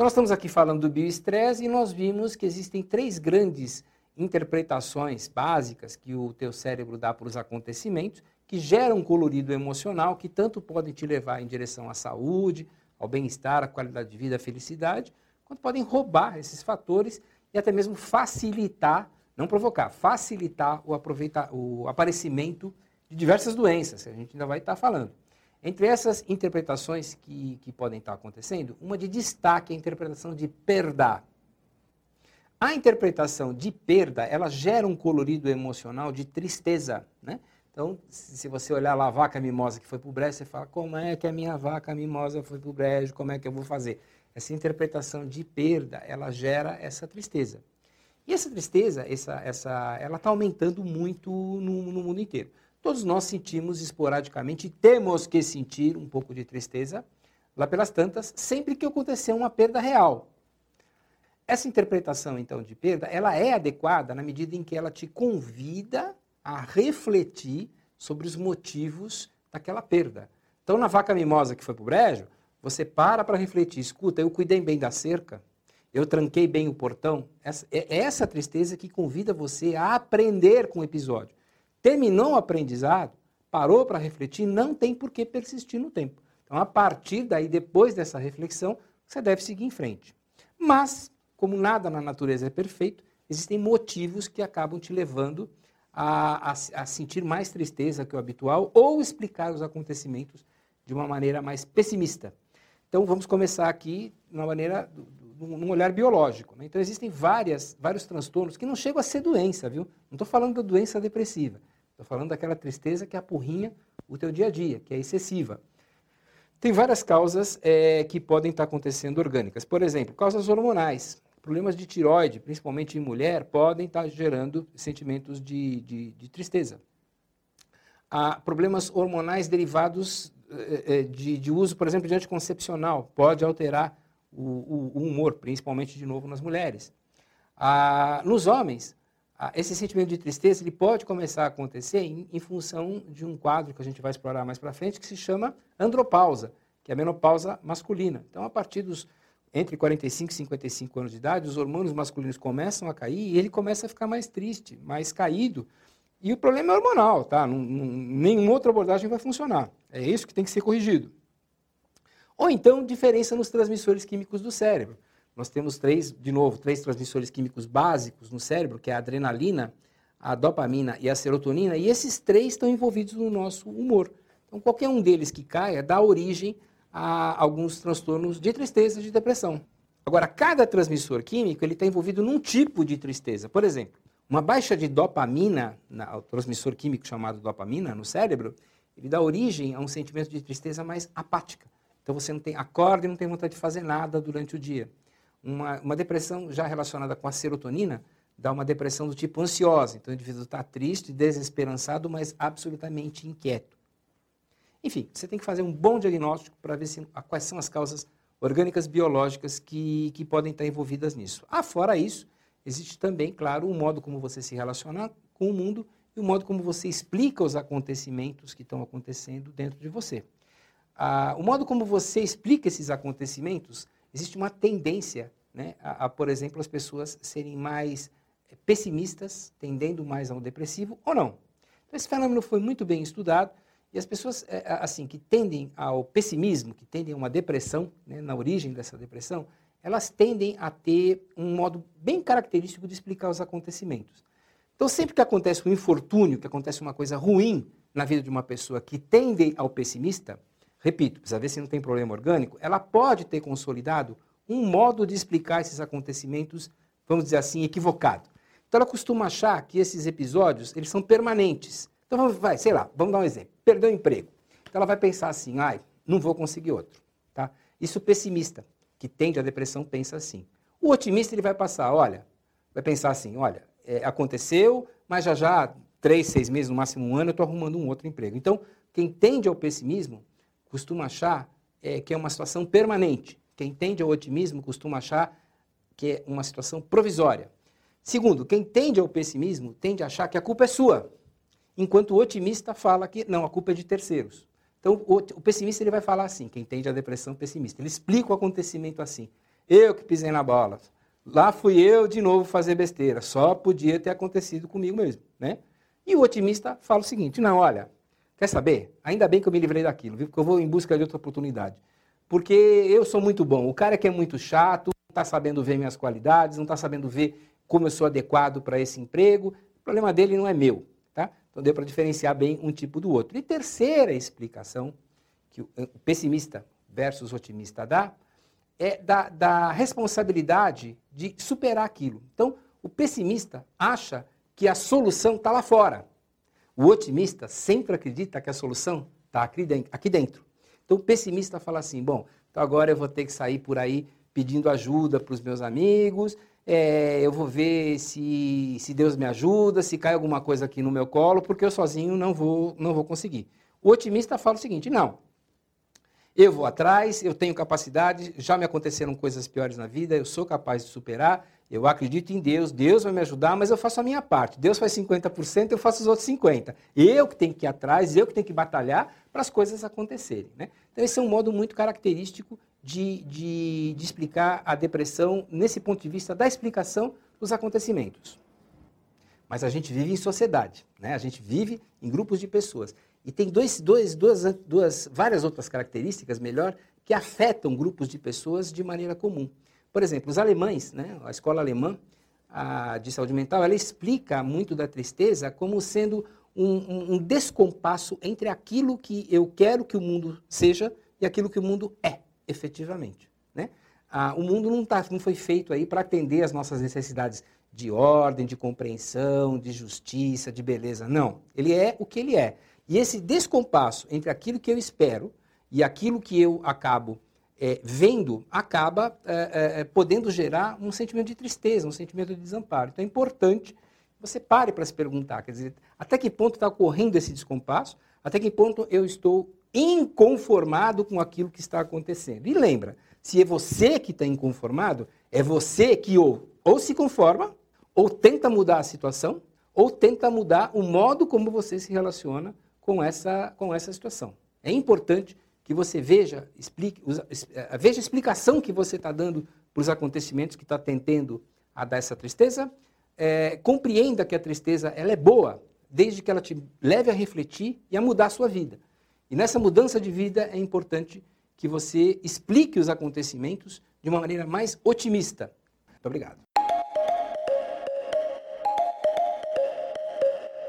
Então, nós estamos aqui falando do bioestresse e nós vimos que existem três grandes interpretações básicas que o teu cérebro dá para os acontecimentos que geram um colorido emocional que tanto podem te levar em direção à saúde, ao bem-estar, à qualidade de vida, à felicidade, quanto podem roubar esses fatores e até mesmo facilitar, não provocar, facilitar o, aproveitar, o aparecimento de diversas doenças, que a gente ainda vai estar falando. Entre essas interpretações que, que podem estar acontecendo, uma de destaque é a interpretação de perda. A interpretação de perda, ela gera um colorido emocional de tristeza, né? Então, se você olhar lá a vaca mimosa que foi para o brejo, você fala, como é que a minha vaca mimosa foi para o brejo, como é que eu vou fazer? Essa interpretação de perda, ela gera essa tristeza. E essa tristeza, essa, essa, ela está aumentando muito no, no mundo inteiro. Todos nós sentimos esporadicamente, temos que sentir um pouco de tristeza, lá pelas tantas, sempre que acontecer uma perda real. Essa interpretação, então, de perda, ela é adequada na medida em que ela te convida a refletir sobre os motivos daquela perda. Então, na vaca mimosa que foi para o brejo, você para para refletir. Escuta, eu cuidei bem da cerca, eu tranquei bem o portão. Essa, é essa tristeza que convida você a aprender com o episódio. Terminou o aprendizado, parou para refletir, não tem por que persistir no tempo. Então, a partir daí, depois dessa reflexão, você deve seguir em frente. Mas, como nada na natureza é perfeito, existem motivos que acabam te levando a, a, a sentir mais tristeza que o habitual ou explicar os acontecimentos de uma maneira mais pessimista. Então, vamos começar aqui uma maneira, num olhar biológico. Né? Então, existem várias, vários transtornos que não chegam a ser doença, viu? Não estou falando da doença depressiva. Estou falando daquela tristeza que apurrinha o teu dia a dia, que é excessiva. Tem várias causas é, que podem estar acontecendo orgânicas. Por exemplo, causas hormonais. Problemas de tiroide, principalmente em mulher, podem estar gerando sentimentos de, de, de tristeza. Há problemas hormonais derivados é, é, de, de, uso, por exemplo, de anticoncepcional, pode alterar o, o, humor, principalmente, de novo, nas mulheres. Ah, nos homens, ah, esse sentimento de tristeza ele pode começar a acontecer em, em, função de um quadro que a gente vai explorar mais para frente, que se chama andropausa, que é a menopausa masculina. Então, a partir dos entre 45 e 55 anos de idade, os hormônios masculinos começam a cair e ele começa a ficar mais triste, mais caído, e o problema é hormonal, tá? Nenhuma outra abordagem vai funcionar. É isso que tem que ser corrigido. Ou então, diferença nos transmissores químicos do cérebro. Nós temos três, de novo, três transmissores químicos básicos no cérebro, que é a adrenalina, a dopamina e a serotonina, e esses três estão envolvidos no nosso humor. Então, qualquer um deles que caia dá origem a alguns transtornos de tristeza e de depressão. Agora, cada transmissor químico ele está envolvido num tipo de tristeza. Por exemplo, uma baixa de dopamina, o transmissor químico chamado dopamina no cérebro, ele dá origem a um sentimento de tristeza mais apática. Então você não tem acorda e não tem vontade de fazer nada durante o dia. Uma, uma depressão já relacionada com a serotonina dá uma depressão do tipo ansiosa. Então o indivíduo está triste, desesperançado, mas absolutamente inquieto. Enfim, você tem que fazer um bom diagnóstico para ver se, quais são as causas orgânicas biológicas que, que podem estar envolvidas nisso. Ah, fora isso, existe também, claro, o modo como você se relaciona com o mundo e o modo como você explica os acontecimentos que estão acontecendo dentro de você. Ah, o modo como você explica esses acontecimentos, existe uma tendência, né, a, a, por exemplo, as pessoas serem mais eh, pessimistas, tendendo mais ao depressivo ou não. Então, esse fenômeno foi muito bem estudado e as pessoas eh, assim que tendem ao pessimismo, que tendem a uma depressão, né, na origem dessa depressão, elas tendem a ter um modo bem característico de explicar os acontecimentos. Então, sempre que acontece um infortúnio, que acontece uma coisa ruim na vida de uma pessoa que tende ao pessimista, repito, precisa ver se não tem problema orgânico, ela pode ter consolidado um modo de explicar esses acontecimentos, vamos dizer assim, equivocado. Então, ela costuma achar que esses episódios, eles são permanentes. Então, vai, sei lá, vamos dar um exemplo. Perdeu o emprego. Então, ela vai pensar assim, ai, não vou conseguir outro. Tá? Isso pessimista que tende à depressão pensa assim. O otimista ele vai passar, olha, vai pensar assim, olha, é, aconteceu, mas já já, três, seis meses, no máximo um ano, eu estou arrumando um outro emprego. Então, quem tende ao pessimismo costuma achar é, que é uma situação permanente. Quem tende ao otimismo costuma achar que é uma situação provisória. Segundo, quem tende ao pessimismo tende a achar que a culpa é sua, enquanto o otimista fala que não, a culpa é de terceiros. Então, o, o, pessimista ele vai falar assim, quem tende à depressão pessimista. Ele explica o acontecimento assim. Eu que pisei na bola. Lá fui eu de novo fazer besteira. Só podia ter acontecido comigo mesmo, né? E o otimista fala o seguinte: não, olha, quer saber? Ainda bem que eu me livrei daquilo, viu? Porque eu vou em busca de outra oportunidade. Porque eu sou muito bom. O cara que é muito chato, não está sabendo ver minhas qualidades, não está sabendo ver como eu sou adequado para esse emprego. O problema dele não é meu, tá? Então deu para diferenciar bem um tipo do outro. E terceira explicação que o pessimista versus otimista dá é da, da responsabilidade de superar aquilo. Então, o pessimista acha que a solução está lá fora. O otimista sempre acredita que a solução está aqui dentro. Então, o pessimista fala assim: bom, então agora eu vou ter que sair por aí pedindo ajuda para os meus amigos, é, eu vou ver se, se Deus me ajuda, se cai alguma coisa aqui no meu colo, porque eu sozinho não vou, não vou conseguir. O otimista fala o seguinte: não, eu vou atrás, eu tenho capacidade, já me aconteceram coisas piores na vida, eu sou capaz de superar, eu acredito em Deus, Deus vai me ajudar, mas eu faço a minha parte. Deus faz 50%, eu faço os outros 50%. Eu que tenho que ir atrás, eu que tenho que batalhar para as coisas acontecerem. Né? Então, esse é um modo muito característico de, de, de explicar a depressão nesse ponto de vista da explicação dos acontecimentos. Mas a gente vive em sociedade, né? a gente vive em grupos de pessoas. E tem dois, dois, duas, duas, várias outras características, melhor, que afetam grupos de pessoas de maneira comum. Por exemplo, os alemães, né, a escola alemã a, de saúde mental, ela explica muito da tristeza como sendo um, um, descompasso entre aquilo que eu quero que o mundo seja e aquilo que o mundo é, efetivamente. Né? Ah, o mundo não, tá, não foi feito aí para atender as nossas necessidades de ordem, de compreensão, de justiça, de beleza. Não. Ele é o que ele é. E esse descompasso entre aquilo que eu espero e aquilo que eu acabo é, vendo, acaba é, é, é podendo gerar um sentimento de tristeza, um sentimento de desamparo. Então é importante que você pare para se perguntar, quer dizer, até que ponto está ocorrendo esse descompasso, até que ponto eu estou inconformado com aquilo que está acontecendo. E lembra, se é você que está inconformado, é você que ou, ou se conforma, ou tenta mudar a situação, ou tenta mudar o modo como você se relaciona com essa, com essa situação. É importante que você veja, explique, eh, veja a explicação que você está dando para os acontecimentos que está tentando a dar essa tristeza. É, compreenda que a tristeza ela é boa, desde que ela te leve a refletir e a mudar a sua vida. E nessa mudança de vida é importante que você explique os acontecimentos de uma maneira mais otimista. Muito obrigado.